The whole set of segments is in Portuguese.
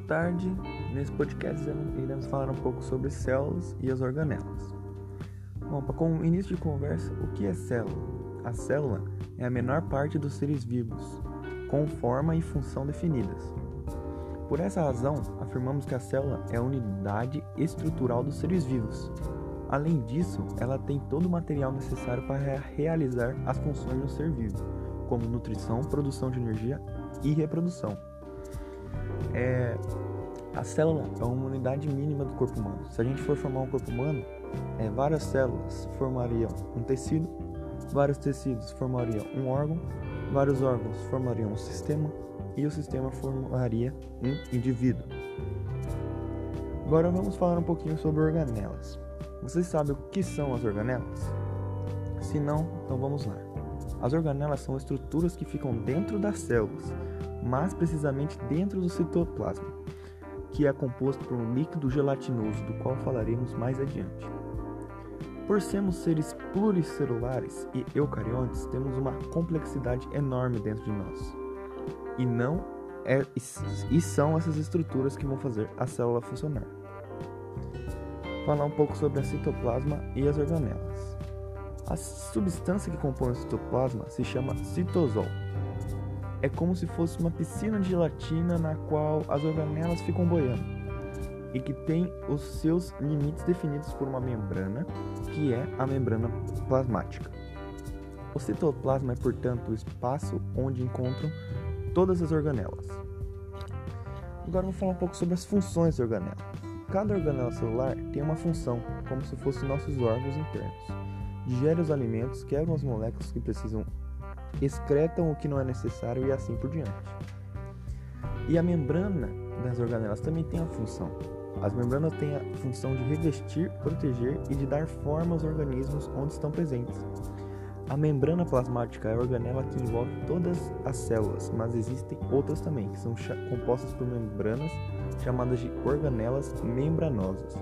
Boa tarde. Nesse podcast iremos falar um pouco sobre células e as organelas. Bom, para com início de conversa, o que é célula? A célula é a menor parte dos seres vivos, com forma e função definidas. Por essa razão, afirmamos que a célula é a unidade estrutural dos seres vivos. Além disso, ela tem todo o material necessário para realizar as funções do ser vivo, como nutrição, produção de energia e reprodução. É, a célula é uma unidade mínima do corpo humano. Se a gente for formar um corpo humano, é, várias células formariam um tecido, vários tecidos formariam um órgão, vários órgãos formariam um sistema e o sistema formaria um indivíduo. Agora vamos falar um pouquinho sobre organelas. Vocês sabem o que são as organelas? Se não, então vamos lá. As organelas são estruturas que ficam dentro das células mais precisamente dentro do citoplasma, que é composto por um líquido gelatinoso, do qual falaremos mais adiante. Por sermos seres pluricelulares e eucariontes, temos uma complexidade enorme dentro de nós. E não é, e são essas estruturas que vão fazer a célula funcionar. Falar um pouco sobre a citoplasma e as organelas. A substância que compõe o citoplasma se chama citosol é como se fosse uma piscina de gelatina na qual as organelas ficam boiando e que tem os seus limites definidos por uma membrana, que é a membrana plasmática. O citoplasma é, portanto, o espaço onde encontram todas as organelas. Agora vou falar um pouco sobre as funções da organela. Cada organela celular tem uma função, como se fossem nossos órgãos internos. Digere os alimentos, quebram as moléculas que precisam excretam o que não é necessário e assim por diante. E a membrana das organelas também tem a função. As membranas têm a função de revestir, proteger e de dar forma aos organismos onde estão presentes. A membrana plasmática é a organela que envolve todas as células, mas existem outras também, que são compostas por membranas chamadas de organelas membranosas,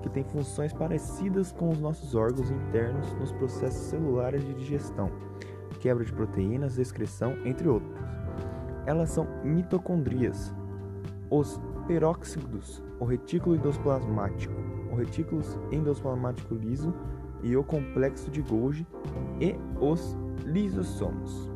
que têm funções parecidas com os nossos órgãos internos nos processos celulares de digestão, quebra de proteínas, excreção, entre outros. Elas são mitocondrias, os peróxidos, o retículo endoplasmático, o retículo endoplasmático liso e o complexo de Golgi e os lisossomos.